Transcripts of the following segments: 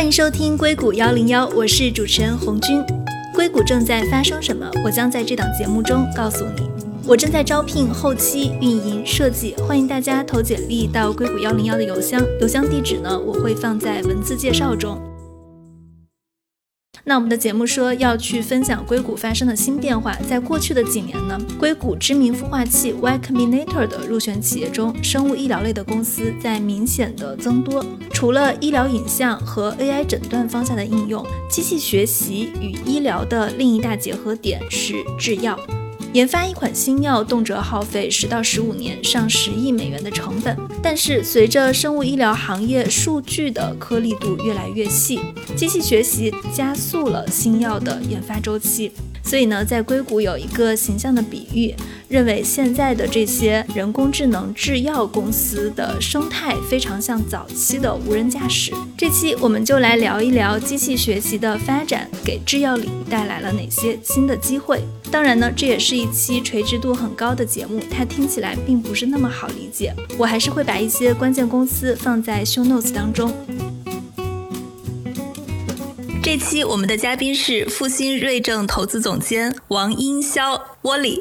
欢迎收听硅谷幺零幺，我是主持人红军。硅谷正在发生什么？我将在这档节目中告诉你。我正在招聘后期、运营、设计，欢迎大家投简历到硅谷幺零幺的邮箱，邮箱地址呢我会放在文字介绍中。那我们的节目说要去分享硅谷发生的新变化，在过去的几年呢，硅谷知名孵化器 Y Combinator 的入选企业中，生物医疗类的公司在明显的增多。除了医疗影像和 AI 诊断方向的应用，机器学习与医疗的另一大结合点是制药。研发一款新药动辄耗费十到十五年，上十亿美元的成本。但是随着生物医疗行业数据的颗粒度越来越细，机器学习加速了新药的研发周期。所以呢，在硅谷有一个形象的比喻，认为现在的这些人工智能制药公司的生态非常像早期的无人驾驶。这期我们就来聊一聊机器学习的发展给制药领域带来了哪些新的机会。当然呢，这也是一期垂直度很高的节目，它听起来并不是那么好理解。我还是会把一些关键公司放在 show notes 当中。这期我们的嘉宾是复兴瑞正投资总监王英潇 Wally。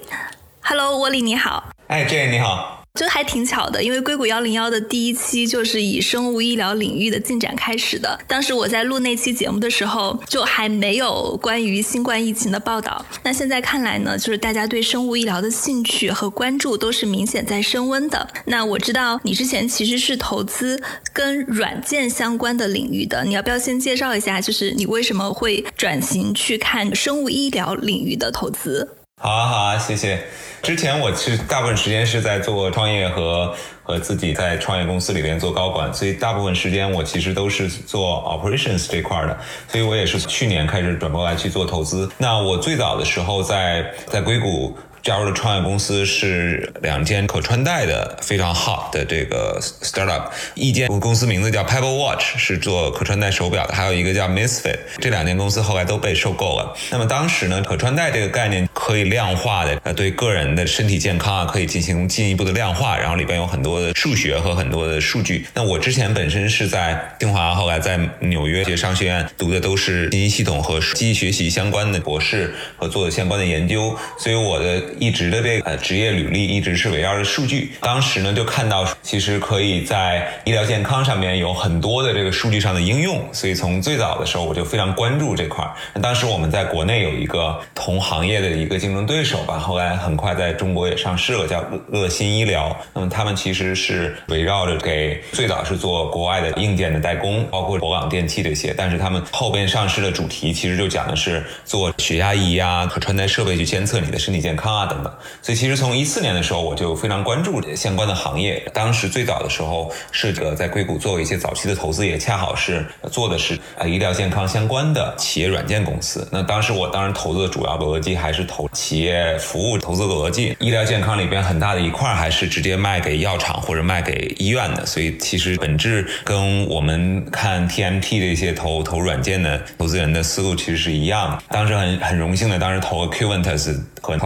Hello，Wally 你好。哎，Jane 你好。这还挺巧的，因为硅谷幺零幺的第一期就是以生物医疗领域的进展开始的。当时我在录那期节目的时候，就还没有关于新冠疫情的报道。那现在看来呢，就是大家对生物医疗的兴趣和关注都是明显在升温的。那我知道你之前其实是投资跟软件相关的领域的，你要不要先介绍一下，就是你为什么会转型去看生物医疗领域的投资？好啊，好啊，谢谢。之前我是大部分时间是在做创业和和自己在创业公司里边做高管，所以大部分时间我其实都是做 operations 这块的，所以我也是去年开始转过来去做投资。那我最早的时候在在硅谷。加入的创业公司是两间可穿戴的非常 hot 的这个 startup，一间公司名字叫 Pebble Watch，是做可穿戴手表的，还有一个叫 Misfit，这两间公司后来都被收购了。那么当时呢，可穿戴这个概念可以量化的，呃，对个人的身体健康啊，可以进行进一步的量化，然后里边有很多的数学和很多的数据。那我之前本身是在清华，后来在纽约商学院读的都是信息系统和机器学习相关的博士和做的相关的研究，所以我的。一直的这个职业履历一直是围绕着数据。当时呢，就看到其实可以在医疗健康上面有很多的这个数据上的应用，所以从最早的时候我就非常关注这块。那当时我们在国内有一个同行业的一个竞争对手吧，后来很快在中国也上市了，叫乐心医疗。那么他们其实是围绕着给最早是做国外的硬件的代工，包括博港电器这些，但是他们后边上市的主题其实就讲的是做血压仪啊、可穿戴设备去监测你的身体健康啊。等等，所以其实从一四年的时候，我就非常关注相关的行业。当时最早的时候是这个在硅谷做一些早期的投资，也恰好是做的是呃医疗健康相关的企业软件公司。那当时我当然投资的主要逻辑还是投企业服务投资逻辑，医疗健康里边很大的一块还是直接卖给药厂或者卖给医院的。所以其实本质跟我们看 TMT 这些投投软件的投资人的思路其实是一样的。当时很很荣幸的，当时投了 Qventus 和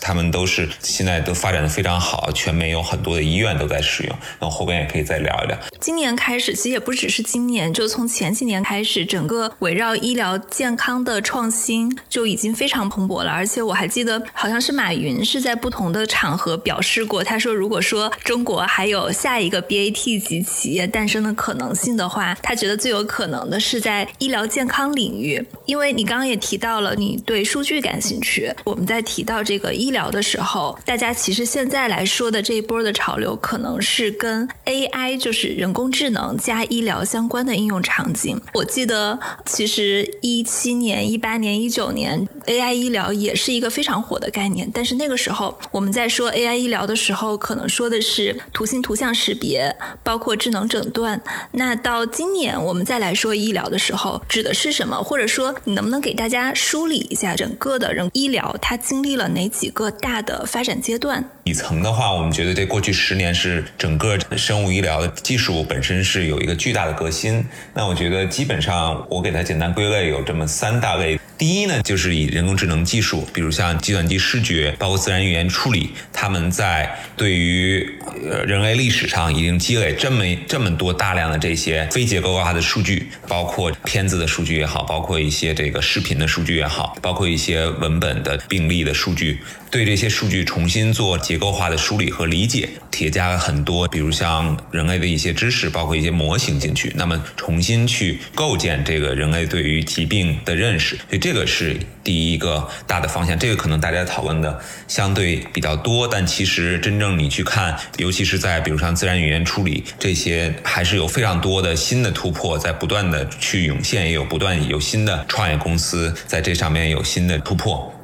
他们都是现在都发展的非常好，全美有很多的医院都在使用。那后边也可以再聊一聊。今年开始，其实也不只是今年，就从前几年开始，整个围绕医疗健康的创新就已经非常蓬勃了。而且我还记得，好像是马云是在不同的场合表示过，他说，如果说中国还有下一个 BAT 级企业诞生的可能性的话，他觉得最有可能的是在医疗健康领域。因为你刚刚也提到了，你对数据感兴趣。我们在提到这个。医疗的时候，大家其实现在来说的这一波的潮流，可能是跟 AI，就是人工智能加医疗相关的应用场景。我记得，其实一七年、一八年、一九年，AI 医疗也是一个非常火的概念。但是那个时候，我们在说 AI 医疗的时候，可能说的是图形图像识别，包括智能诊断。那到今年我们再来说医疗的时候，指的是什么？或者说，你能不能给大家梳理一下整个的人医疗它经历了哪几？几个大的发展阶段，底层的话，我们觉得这过去十年是整个生物医疗的技术本身是有一个巨大的革新。那我觉得基本上我给它简单归类有这么三大类。第一呢，就是以人工智能技术，比如像计算机视觉，包括自然语言处理，他们在对于呃人类历史上已经积累这么这么多大量的这些非结构化的数据，包括片子的数据也好，包括一些这个视频的数据也好，包括一些文本的病例的数据，对这些数据重新做结构化的梳理和理解，叠加了很多，比如像人类的一些知识，包括一些模型进去，那么重新去构建这个人类对于疾病的认识，所以这这个是第一个大的方向。这个可能大家讨论的相对比较多，但其实真正你去看，尤其是在比如像自然语言处理这些，还是有非常多的新的突破在不断的去涌现，也有不断有新的创业公司在这上面有新的突破。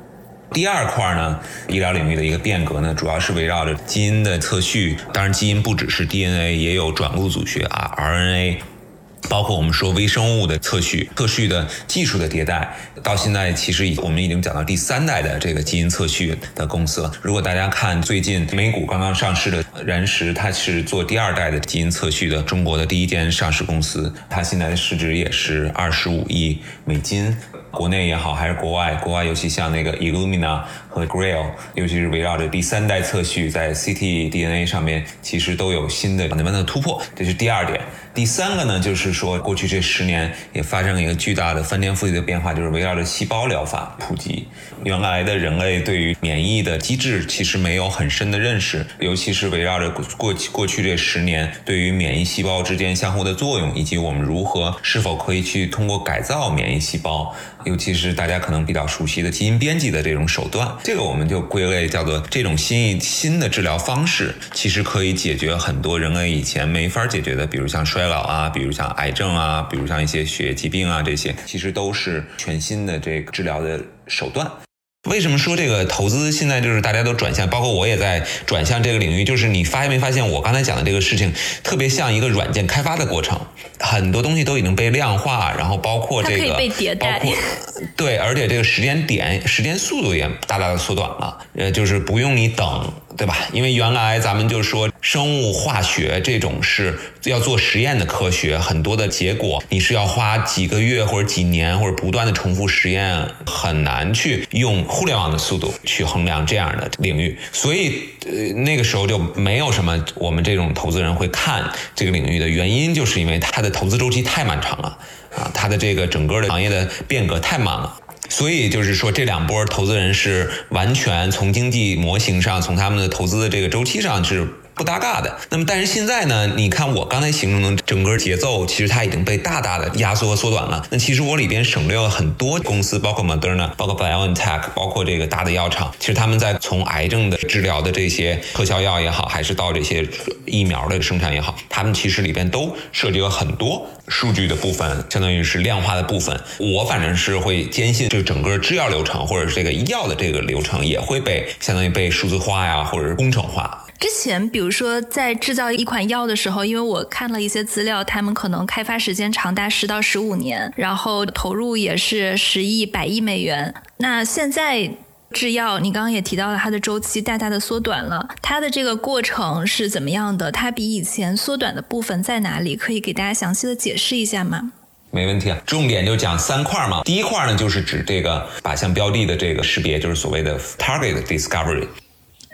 第二块呢，医疗领域的一个变革呢，主要是围绕着基因的测序。当然，基因不只是 DNA，也有转录组学啊，RNA。包括我们说微生物的测序、测序的技术的迭代，到现在其实已我们已经讲到第三代的这个基因测序的公司了。如果大家看最近美股刚刚上市的燃石，它是做第二代的基因测序的中国的第一间上市公司，它现在的市值也是二十五亿美金。国内也好，还是国外，国外尤其像那个 Illumina 和 Grail，尤其是围绕着第三代测序在 ctDNA 上面，其实都有新的慢慢的突破。这是第二点。第三个呢，就是说过去这十年也发生了一个巨大的翻天覆地的变化，就是围绕着细胞疗法普及。原来的人类对于免疫的机制其实没有很深的认识，尤其是围绕着过过过去这十年对于免疫细胞之间相互的作用，以及我们如何是否可以去通过改造免疫细胞。尤其是大家可能比较熟悉的基因编辑的这种手段，这个我们就归类叫做这种新一新的治疗方式，其实可以解决很多人类以前没法解决的，比如像衰老啊，比如像癌症啊，比如像一些血液疾病啊，这些其实都是全新的这个治疗的手段。为什么说这个投资现在就是大家都转向，包括我也在转向这个领域？就是你发现没发现，我刚才讲的这个事情特别像一个软件开发的过程，很多东西都已经被量化，然后包括这个，包括对，而且这个时间点、时间速度也大大的缩短了，呃，就是不用你等。对吧？因为原来咱们就说生物化学这种是要做实验的科学，很多的结果你是要花几个月或者几年或者不断的重复实验，很难去用互联网的速度去衡量这样的领域。所以呃那个时候就没有什么我们这种投资人会看这个领域的原因，就是因为它的投资周期太漫长了啊，它的这个整个的行业的变革太慢了。所以就是说，这两波投资人是完全从经济模型上，从他们的投资的这个周期上是。不搭嘎的。那么，但是现在呢？你看我刚才形容的整个节奏，其实它已经被大大的压缩和缩短了。那其实我里边省略了很多公司，包括 Moderna，包括 BioNTech，包括这个大的药厂。其实他们在从癌症的治疗的这些特效药也好，还是到这些疫苗的生产也好，他们其实里边都涉及了很多数据的部分，相当于是量化的部分。我反正是会坚信，这整个制药流程或者是这个医药的这个流程也会被相当于被数字化呀，或者是工程化。之前，比如说在制造一款药的时候，因为我看了一些资料，他们可能开发时间长达十到十五年，然后投入也是十亿、百亿美元。那现在制药，你刚刚也提到了它的周期大大的缩短了，它的这个过程是怎么样的？它比以前缩短的部分在哪里？可以给大家详细的解释一下吗？没问题啊，重点就讲三块嘛。第一块呢，就是指这个靶向标的的这个识别，就是所谓的 target discovery。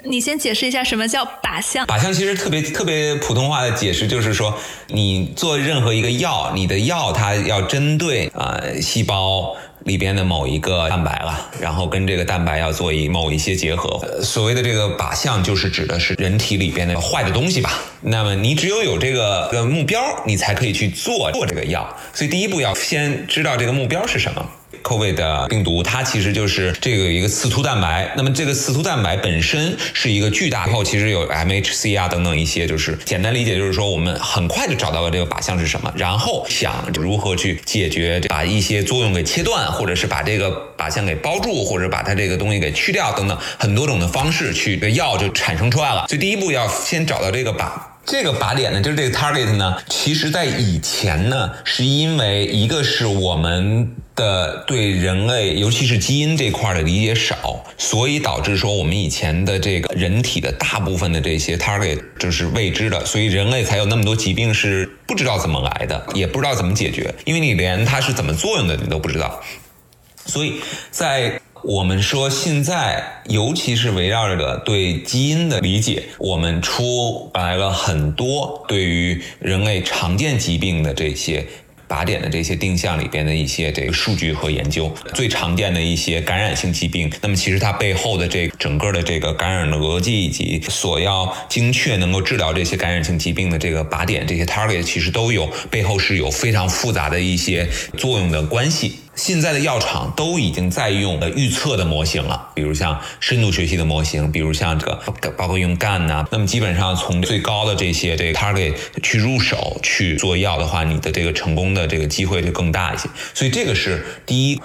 你先解释一下什么叫靶向？靶向其实特别特别普通话的解释就是说，你做任何一个药，你的药它要针对啊细胞里边的某一个蛋白了，然后跟这个蛋白要做一某一些结合。所谓的这个靶向，就是指的是人体里边的坏的东西吧。那么你只有有这个个目标，你才可以去做做这个药。所以第一步要先知道这个目标是什么。COVID 的病毒，它其实就是这个一个刺突蛋白。那么这个刺突蛋白本身是一个巨大，然后其实有 MHC 啊等等一些，就是简单理解就是说，我们很快就找到了这个靶向是什么，然后想如何去解决，把一些作用给切断，或者是把这个靶向给包住，或者把它这个东西给去掉等等很多种的方式去，这药就产生出来了。所以第一步要先找到这个靶。这个靶点呢，就是这个 target 呢，其实在以前呢，是因为一个是我们的对人类，尤其是基因这块的理解少，所以导致说我们以前的这个人体的大部分的这些 target 就是未知的，所以人类才有那么多疾病是不知道怎么来的，也不知道怎么解决，因为你连它是怎么作用的你都不知道。所以在我们说现在，尤其是围绕着对基因的理解，我们出来了很多对于人类常见疾病的这些。靶点的这些定向里边的一些这个数据和研究，最常见的一些感染性疾病，那么其实它背后的这整个的这个感染的逻辑以及所要精确能够治疗这些感染性疾病的这个靶点，这些 target 其实都有背后是有非常复杂的一些作用的关系。现在的药厂都已经在用预测的模型了，比如像深度学习的模型，比如像这个包括用 GAN 呐。那么基本上从最高的这些这个 target 去入手去做药的话，你的这个成功的这个机会就更大一些。所以这个是第一。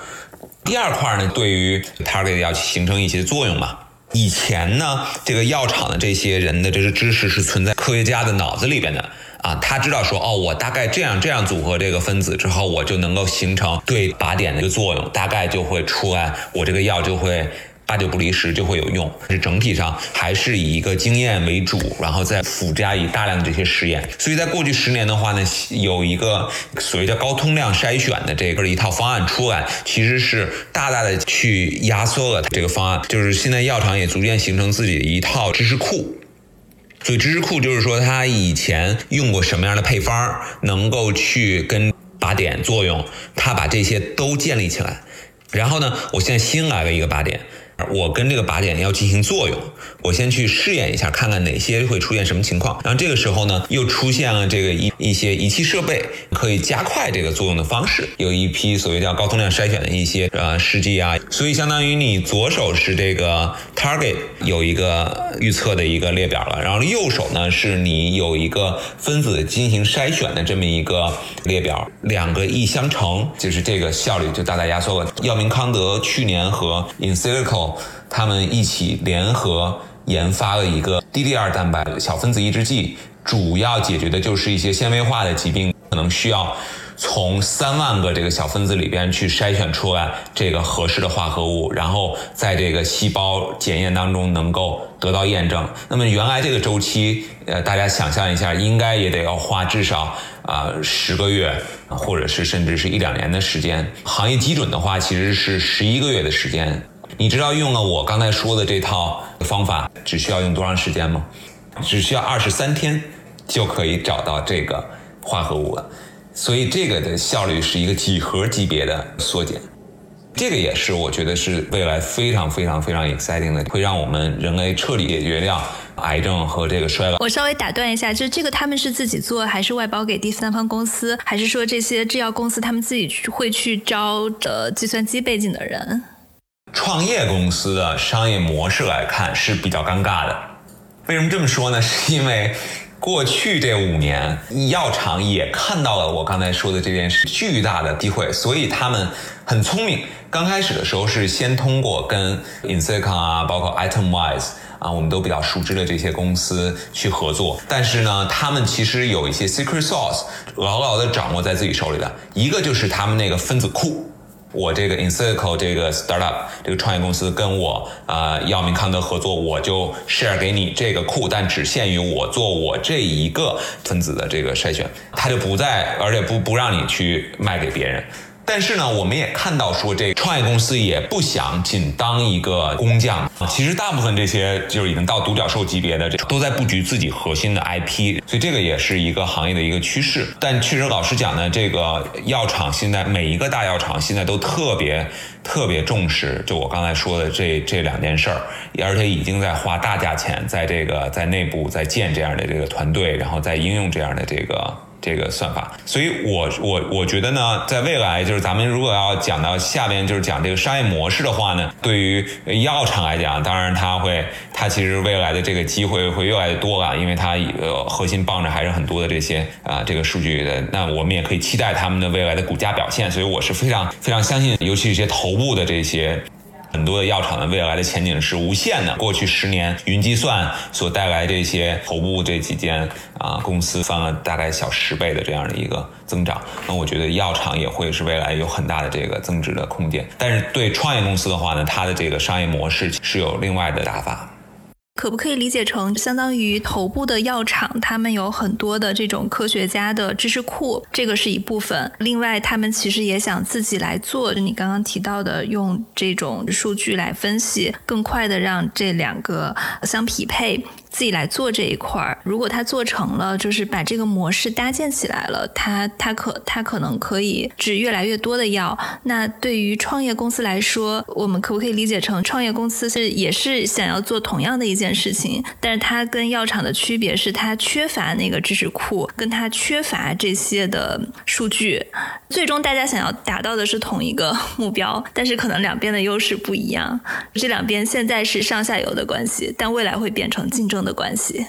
第二块呢，对于 target 要形成一些作用嘛。以前呢，这个药厂的这些人的这些知识是存在科学家的脑子里边的。啊，他知道说哦，我大概这样这样组合这个分子之后，我就能够形成对靶点的一个作用，大概就会出来，我这个药就会八九不离十就会有用。但是整体上还是以一个经验为主，然后再附加以大量的这些实验。所以在过去十年的话呢，有一个所谓叫高通量筛选的这个一套方案出来，其实是大大的去压缩了这个方案。就是现在药厂也逐渐形成自己的一套知识库。所以知识库就是说，他以前用过什么样的配方，能够去跟靶点作用，他把这些都建立起来。然后呢，我现在新来了一个靶点。我跟这个靶点要进行作用，我先去试验一下，看看哪些会出现什么情况。然后这个时候呢，又出现了这个一一些仪器设备，可以加快这个作用的方式。有一批所谓叫高通量筛选的一些呃试剂啊，所以相当于你左手是这个 target 有一个预测的一个列表了，然后右手呢是你有一个分子进行筛选的这么一个列表，两个一相乘，就是这个效率就大大压缩了。药明康德去年和 In Silico 他们一起联合研发了一个 DDR 蛋白小分子抑制剂，主要解决的就是一些纤维化的疾病，可能需要从三万个这个小分子里边去筛选出来这个合适的化合物，然后在这个细胞检验当中能够得到验证。那么原来这个周期，呃，大家想象一下，应该也得要花至少啊十个月，或者是甚至是一两年的时间。行业基准的话，其实是十一个月的时间。你知道用了我刚才说的这套方法，只需要用多长时间吗？只需要二十三天就可以找到这个化合物了。所以这个的效率是一个几何级别的缩减。这个也是我觉得是未来非常非常非常 exciting 的，会让我们人类彻底解决掉癌症和这个衰老。我稍微打断一下，就是这个他们是自己做，还是外包给第三方公司，还是说这些制药公司他们自己会去招的计算机背景的人？创业公司的商业模式来看是比较尴尬的。为什么这么说呢？是因为过去这五年，药厂也看到了我刚才说的这件事巨大的机会，所以他们很聪明。刚开始的时候是先通过跟 Insecon 啊，包括 Itemwise 啊，我们都比较熟知的这些公司去合作。但是呢，他们其实有一些 secret sauce 牢牢的掌握在自己手里的，一个就是他们那个分子库。我这个 Incycle 这个 startup 这个创业公司跟我啊药明康德合作，我就 share 给你这个库，但只限于我做我这一个分子的这个筛选，他就不再，而且不不让你去卖给别人。但是呢，我们也看到说，这创业公司也不想仅当一个工匠。其实大部分这些就是已经到独角兽级别的，这都在布局自己核心的 IP。所以这个也是一个行业的一个趋势。但确实，老实讲呢，这个药厂现在每一个大药厂现在都特别特别重视，就我刚才说的这这两件事儿，而且已经在花大价钱在这个在内部在建这样的这个团队，然后在应用这样的这个。这个算法，所以我我我觉得呢，在未来就是咱们如果要讲到下边就是讲这个商业模式的话呢，对于药厂来讲，当然它会，它其实未来的这个机会会越来越多了，因为它呃核心傍着还是很多的这些啊这个数据的，那我们也可以期待他们的未来的股价表现，所以我是非常非常相信，尤其一些头部的这些。很多的药厂的未来的前景是无限的。过去十年，云计算所带来这些头部这几间啊公司翻了大概小十倍的这样的一个增长。那我觉得药厂也会是未来有很大的这个增值的空间。但是对创业公司的话呢，它的这个商业模式是有另外的打法。可不可以理解成相当于头部的药厂，他们有很多的这种科学家的知识库，这个是一部分。另外，他们其实也想自己来做，就你刚刚提到的，用这种数据来分析，更快的让这两个相匹配。自己来做这一块儿，如果他做成了，就是把这个模式搭建起来了，他他可他可能可以治越来越多的药。那对于创业公司来说，我们可不可以理解成创业公司是也是想要做同样的一件事情？但是它跟药厂的区别是，它缺乏那个知识库，跟它缺乏这些的数据。最终大家想要达到的是同一个目标，但是可能两边的优势不一样。这两边现在是上下游的关系，但未来会变成竞争。的关系，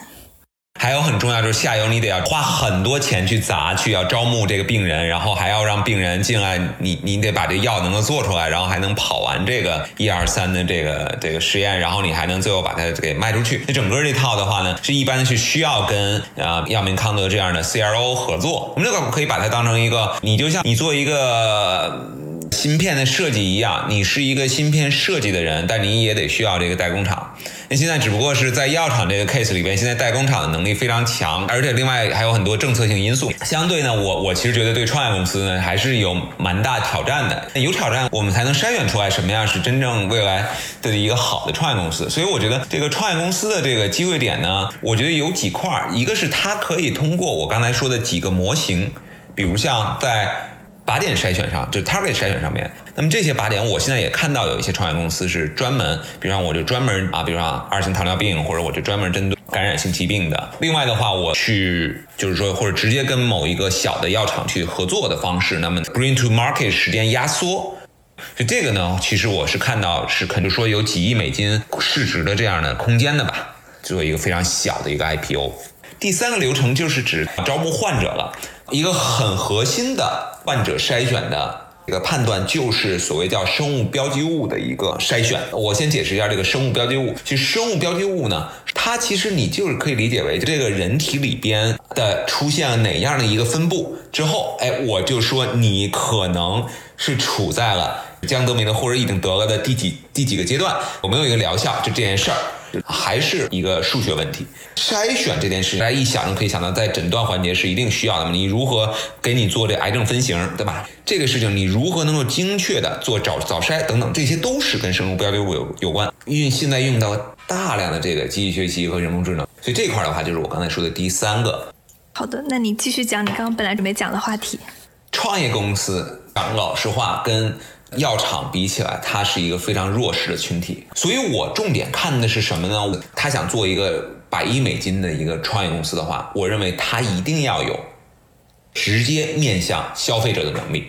还有很重要就是下游，你得要花很多钱去砸，去要招募这个病人，然后还要让病人进来，你你得把这药能够做出来，然后还能跑完这个一二三的这个这个实验，然后你还能最后把它给卖出去。那整个这套的话呢，是一般是需要跟啊药明康德这样的 CRO 合作。我们这个可以把它当成一个，你就像你做一个芯片的设计一样，你是一个芯片设计的人，但你也得需要这个代工厂。那现在只不过是在药厂这个 case 里边，现在代工厂的能力非常强，而且另外还有很多政策性因素。相对呢，我我其实觉得对创业公司呢还是有蛮大挑战的。有挑战，我们才能筛选出来什么样是真正未来的一个好的创业公司。所以我觉得这个创业公司的这个机会点呢，我觉得有几块儿，一个是它可以通过我刚才说的几个模型，比如像在。靶点筛选上，就 target 筛选上面，那么这些靶点，我现在也看到有一些创业公司是专门，比方我就专门啊，比如说二型糖尿病，或者我就专门针对感染性疾病的。另外的话，我去就是说，或者直接跟某一个小的药厂去合作的方式，那么 bring to market 时间压缩，就这个呢，其实我是看到是可能说有几亿美金市值的这样的空间的吧，做一个非常小的一个 IPO。第三个流程就是指招募患者了。一个很核心的患者筛选的一个判断，就是所谓叫生物标记物的一个筛选。我先解释一下这个生物标记物。其实生物标记物呢，它其实你就是可以理解为这个人体里边的出现了哪样的一个分布之后，哎，我就说你可能是处在了江德明的或者已经得了的第几第几个阶段，有没有一个疗效？就这件事儿。还是一个数学问题，筛选这件事，大家一想就可以想到，在诊断环节是一定需要的。你如何给你做这癌症分型，对吧？这个事情你如何能够精确的做早早筛等等，这些都是跟生物标记物有有关。运现在用到大量的这个机器学习和人工智能，所以这块的话就是我刚才说的第三个。好的，那你继续讲你刚刚本来准备讲的话题。创业公司讲老实话跟。药厂比起来，它是一个非常弱势的群体，所以我重点看的是什么呢？他想做一个百亿美金的一个创业公司的话，我认为他一定要有直接面向消费者的能力，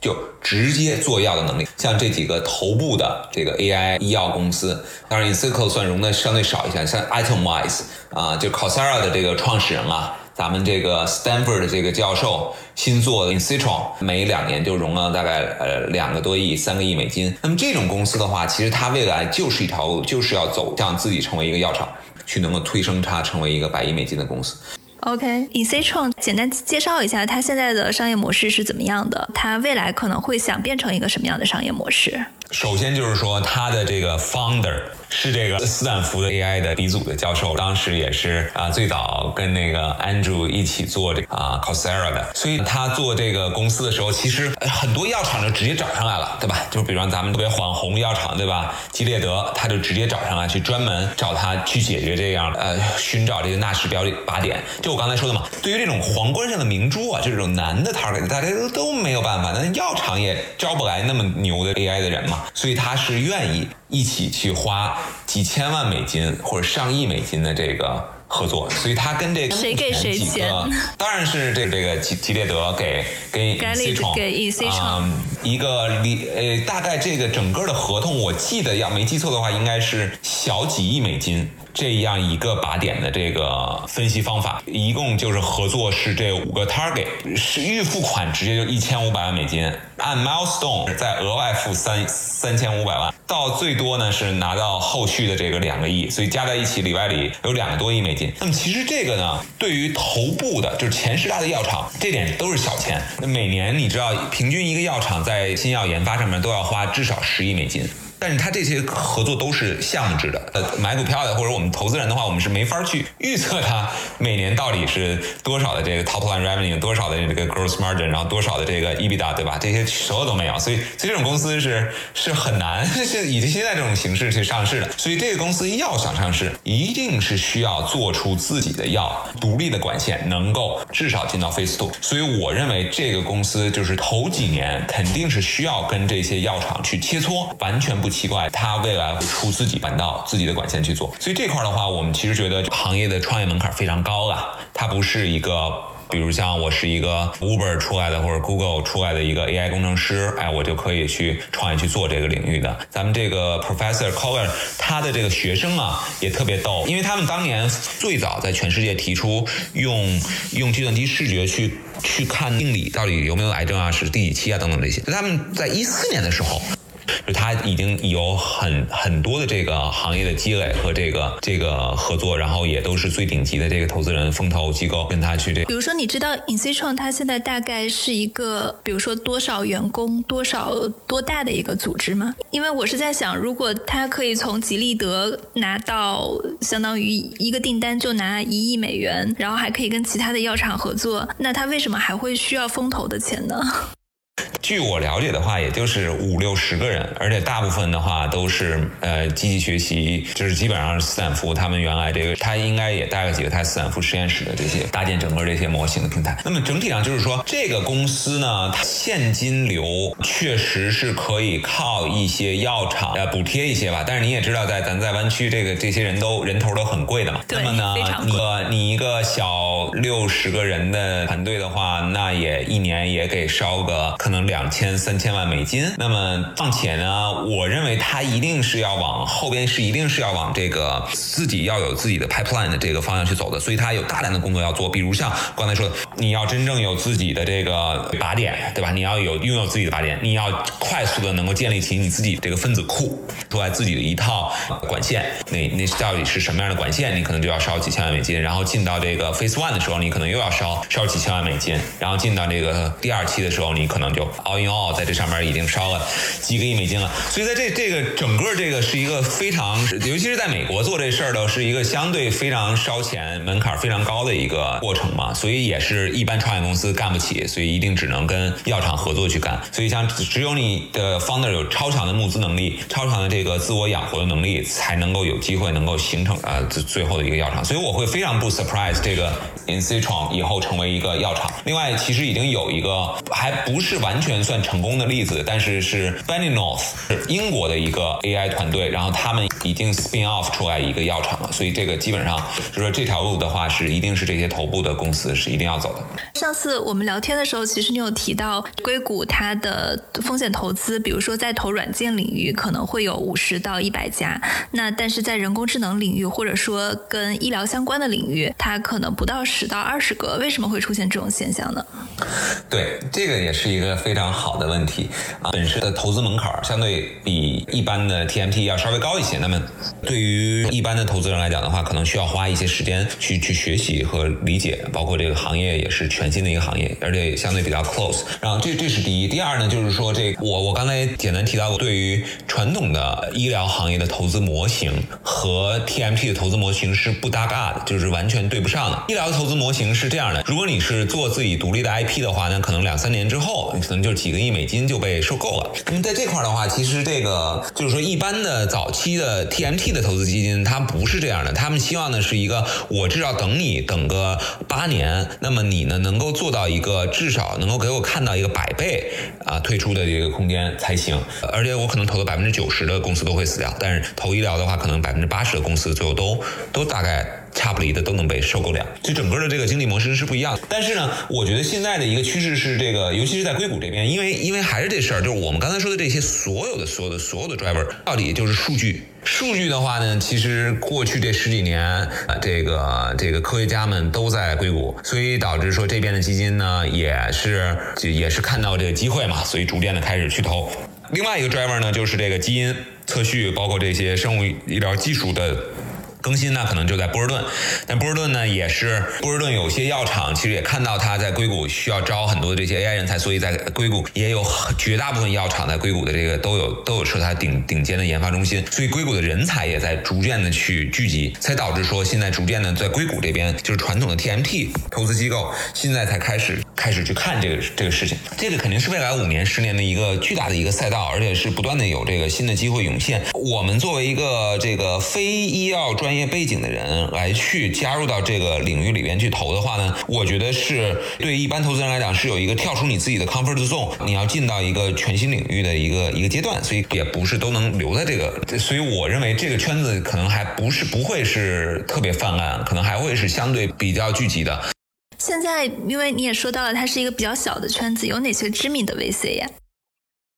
就直接做药的能力。像这几个头部的这个 AI 医药公司，当然 Incycle 算融的相对少一些，像 Itemwise 啊，就 Coursera 的这个创始人啊。咱们这个 Stanford 的这个教授新做的 Incitron，每两年就融了大概呃两个多亿、三个亿美金。那么这种公司的话，其实它未来就是一条路，就是要走向自己成为一个药厂，去能够推升它成为一个百亿美金的公司。OK，Incitron 简单介绍一下它现在的商业模式是怎么样的？它未来可能会想变成一个什么样的商业模式？首先就是说，他的这个 founder。是这个斯坦福的 AI 的鼻祖的教授，当时也是啊最早跟那个 Andrew 一起做这个啊 Coursera 的，所以他做这个公司的时候，其实很多药厂就直接找上来了，对吧？就比方咱们特别网红药厂，对吧？吉列德他就直接找上来，去专门找他去解决这样呃寻找这个纳什标靶点。就我刚才说的嘛，对于这种皇冠上的明珠啊，这种难的 target，大家都都没有办法，那药厂也招不来那么牛的 AI 的人嘛，所以他是愿意。一起去花几千万美金或者上亿美金的这个合作，所以他跟这谁给谁钱？当然是这这个吉吉列德给给 C 创给 E C 创一个里呃大概这个整个的合同，我记得要没记错的话，应该是小几亿美金。这样一个靶点的这个分析方法，一共就是合作是这五个 target，是预付款直接就一千五百万美金，按 milestone 再额外付三三千五百万，到最多呢是拿到后续的这个两个亿，所以加在一起里外里有两个多亿美金。那么其实这个呢，对于头部的，就是前十大的药厂，这点都是小钱。那每年你知道，平均一个药厂在新药研发上面都要花至少十亿美金。但是它这些合作都是项目制的。呃，买股票的或者我们投资人的话，我们是没法去预测它每年到底是多少的这个 top line revenue，多少的这个 gross margin，然后多少的这个 EBITDA，对吧？这些所有都没有，所以所以这种公司是是很难 是以现在这种形式去上市的。所以这个公司要想上市，一定是需要做出自己的药，独立的管线，能够至少进到 phase two。所以我认为这个公司就是头几年肯定是需要跟这些药厂去切磋，完全不奇怪，他未来会出自己管道、自己的管线去做。所以这块的话，我们其实觉得行业的创业门槛非常高了，它不是一个。比如像我是一个 Uber 出来的或者 Google 出来的一个 AI 工程师，哎，我就可以去创业去做这个领域的。咱们这个 Professor Collar 他的这个学生啊也特别逗，因为他们当年最早在全世界提出用用计算机视觉去去看病理到底有没有癌症啊，是第几期啊等等这些。他们在一四年的时候。就他已经有很很多的这个行业的积累和这个这个合作，然后也都是最顶级的这个投资人、风投机构跟他去这个。比如说，你知道 i n c 创它现在大概是一个，比如说多少员工、多少多大的一个组织吗？因为我是在想，如果他可以从吉利德拿到相当于一个订单就拿一亿美元，然后还可以跟其他的药厂合作，那他为什么还会需要风投的钱呢？据我了解的话，也就是五六十个人，而且大部分的话都是呃积极学习，就是基本上是斯坦福他们原来这个，他应该也带了几个他斯坦福实验室的这些搭建整个这些模型的平台。那么整体上就是说，这个公司呢，它现金流确实是可以靠一些药厂呃补贴一些吧。但是你也知道，在咱在湾区这个这些人都人头都很贵的嘛。那么呢，你你一个小六十个人的团队的话，那也一年也给烧个可能两。两千三千万美金，那么况且呢，我认为它一定是要往后边是一定是要往这个自己要有自己的 pipeline 的这个方向去走的，所以它有大量的工作要做。比如像刚才说的，你要真正有自己的这个靶点，对吧？你要有拥有自己的靶点，你要快速的能够建立起你自己这个分子库，出来自己的一套管线。那那到底是什么样的管线？你可能就要烧几千万美金。然后进到这个 phase one 的时候，你可能又要烧烧几千万美金。然后进到这个第二期的时候，你可能就。All in all，在这上面已经烧了几个亿美金了，所以在这这个整个这个是一个非常，尤其是在美国做这事儿的，是一个相对非常烧钱、门槛非常高的一个过程嘛，所以也是一般创业公司干不起，所以一定只能跟药厂合作去干。所以像只有你的 founder 有超强的募资能力、超强的这个自我养活的能力，才能够有机会能够形成呃最最后的一个药厂。所以我会非常不 surprise 这个 i n c i t r o n 以后成为一个药厂。另外，其实已经有一个还不是完全。算成功的例子，但是是 b e n n y North 是英国的一个 AI 团队，然后他们已经 spin off 出来一个药厂了，所以这个基本上就说这条路的话是一定是这些头部的公司是一定要走的。上次我们聊天的时候，其实你有提到硅谷它的风险投资，比如说在投软件领域可能会有五十到一百家，那但是在人工智能领域或者说跟医疗相关的领域，它可能不到十到二十个，为什么会出现这种现象呢？对，这个也是一个非常。常好的问题啊，本身的投资门槛相对比一般的 TMT 要稍微高一些。那么对于一般的投资人来讲的话，可能需要花一些时间去去学习和理解，包括这个行业也是全新的一个行业，而且相对比较 close。然后这这是第一，第二呢，就是说这我我刚才简单提到过，对于传统的医疗行业的投资模型和 TMT 的投资模型是不搭嘎的，就是完全对不上的。医疗的投资模型是这样的：如果你是做自己独立的 IP 的话，那可能两三年之后，你可能就几个亿美金就被收购了。那么在这块儿的话，其实这个就是说，一般的早期的 TMT 的投资基金，它不是这样的。他们希望的是一个，我至少等你等个八年，那么你呢能够做到一个至少能够给我看到一个百倍啊退出的这个空间才行。而且我可能投的百分之九十的公司都会死掉，但是投医疗的话，可能百分之八十的公司最后都都大概。差不离的都能被收购掉，就整个的这个经济模式是不一样的。但是呢，我觉得现在的一个趋势是这个，尤其是在硅谷这边，因为因为还是这事儿，就是我们刚才说的这些所有的所有的所有的 driver，到底就是数据。数据的话呢，其实过去这十几年，啊，这个这个科学家们都在硅谷，所以导致说这边的基金呢，也是就也是看到这个机会嘛，所以逐渐的开始去投。另外一个 driver 呢，就是这个基因测序，包括这些生物医疗技术的。更新呢，可能就在波士顿。但波士顿呢，也是波士顿有些药厂其实也看到它在硅谷需要招很多的这些 AI 人才，所以在硅谷也有绝大部分药厂在硅谷的这个都有都有设它顶顶尖的研发中心，所以硅谷的人才也在逐渐的去聚集，才导致说现在逐渐的在硅谷这边就是传统的 TMT 投资机构现在才开始开始去看这个这个事情，这个肯定是未来五年十年的一个巨大的一个赛道，而且是不断的有这个新的机会涌现。我们作为一个这个非医药专业背景的人来去加入到这个领域里边去投的话呢，我觉得是对一般投资人来讲是有一个跳出你自己的 comfort zone，你要进到一个全新领域的一个一个阶段，所以也不是都能留在这个，所以我认为这个圈子可能还不是不会是特别泛滥，可能还会是相对比较聚集的。现在因为你也说到了，它是一个比较小的圈子，有哪些知名的 VC 呀？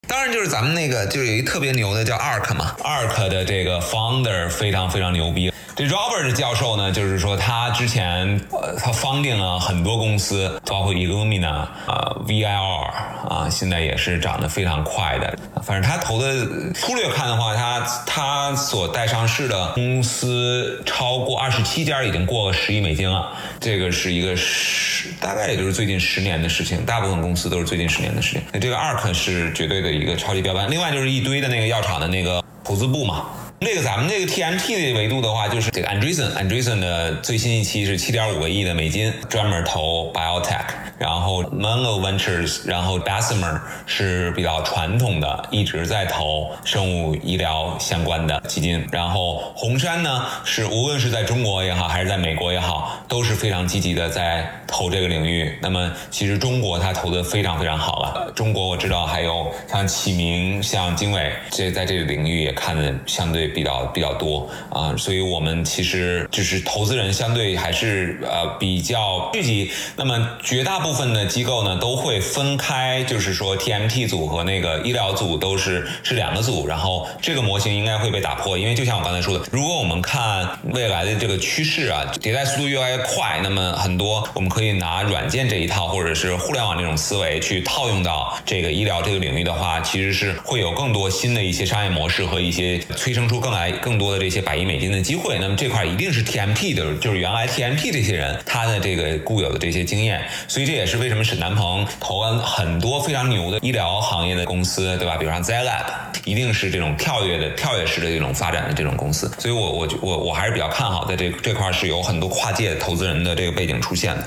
当然，就是咱们那个，就是有一特别牛的叫 ARK 嘛，ARK 的这个 founder 非常非常牛逼。这 Robert 教授呢，就是说他之前呃，他 founding 了很多公司，包括 Illumina 啊，VIR 啊，现在也是涨得非常快的。反正他投的粗略看的话，他他所带上市的公司超过二十七家，已经过了十亿美金了。这个是一个十，大概也就是最近十年的事情。大部分公司都是最近十年的事情。那这个 ARK 是绝对的一个超级标杆。另外就是一堆的那个药厂的那个普资部嘛。那个咱们那个 TMT 的维度的话，就是这个 Andreessen，Andreessen 的最新一期是七点五个亿的美金，专门投 biotech。然后 Mango Ventures，然后 Bessemer 是比较传统的，一直在投生物医疗相关的基金。然后红杉呢，是无论是在中国也好，还是在美国也好，都是非常积极的在投这个领域。那么其实中国它投的非常非常好了。中国我知道还有像启明、像经纬，这在这个领域也看的相对。比较比较多啊，所以我们其实就是投资人相对还是呃比较聚集。那么绝大部部分的机构呢都会分开，就是说 TMT 组和那个医疗组都是是两个组。然后这个模型应该会被打破，因为就像我刚才说的，如果我们看未来的这个趋势啊，迭代速度越来越快，那么很多我们可以拿软件这一套或者是互联网这种思维去套用到这个医疗这个领域的话，其实是会有更多新的一些商业模式和一些催生出。更来更多的这些百亿美金的机会，那么这块一定是 TMT 的，就是原来 TMT 这些人他的这个固有的这些经验，所以这也是为什么沈南鹏投完很多非常牛的医疗行业的公司，对吧？比如像 Zlab，一定是这种跳跃的、跳跃式的这种发展的这种公司，所以我我我我还是比较看好在这这块是有很多跨界投资人的这个背景出现的。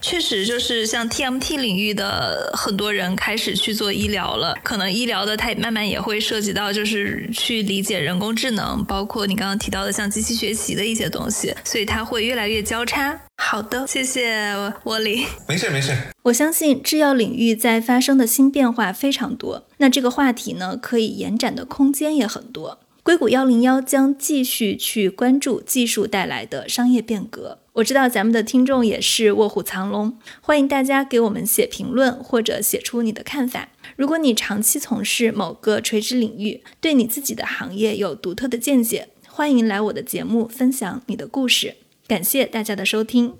确实，就是像 TMT 领域的很多人开始去做医疗了，可能医疗的它慢慢也会涉及到，就是去理解人工智能，包括你刚刚提到的像机器学习的一些东西，所以它会越来越交叉。好的，谢谢沃里。没事没事。我相信制药领域在发生的新变化非常多，那这个话题呢，可以延展的空间也很多。硅谷幺零幺将继续去关注技术带来的商业变革。我知道咱们的听众也是卧虎藏龙，欢迎大家给我们写评论或者写出你的看法。如果你长期从事某个垂直领域，对你自己的行业有独特的见解，欢迎来我的节目分享你的故事。感谢大家的收听。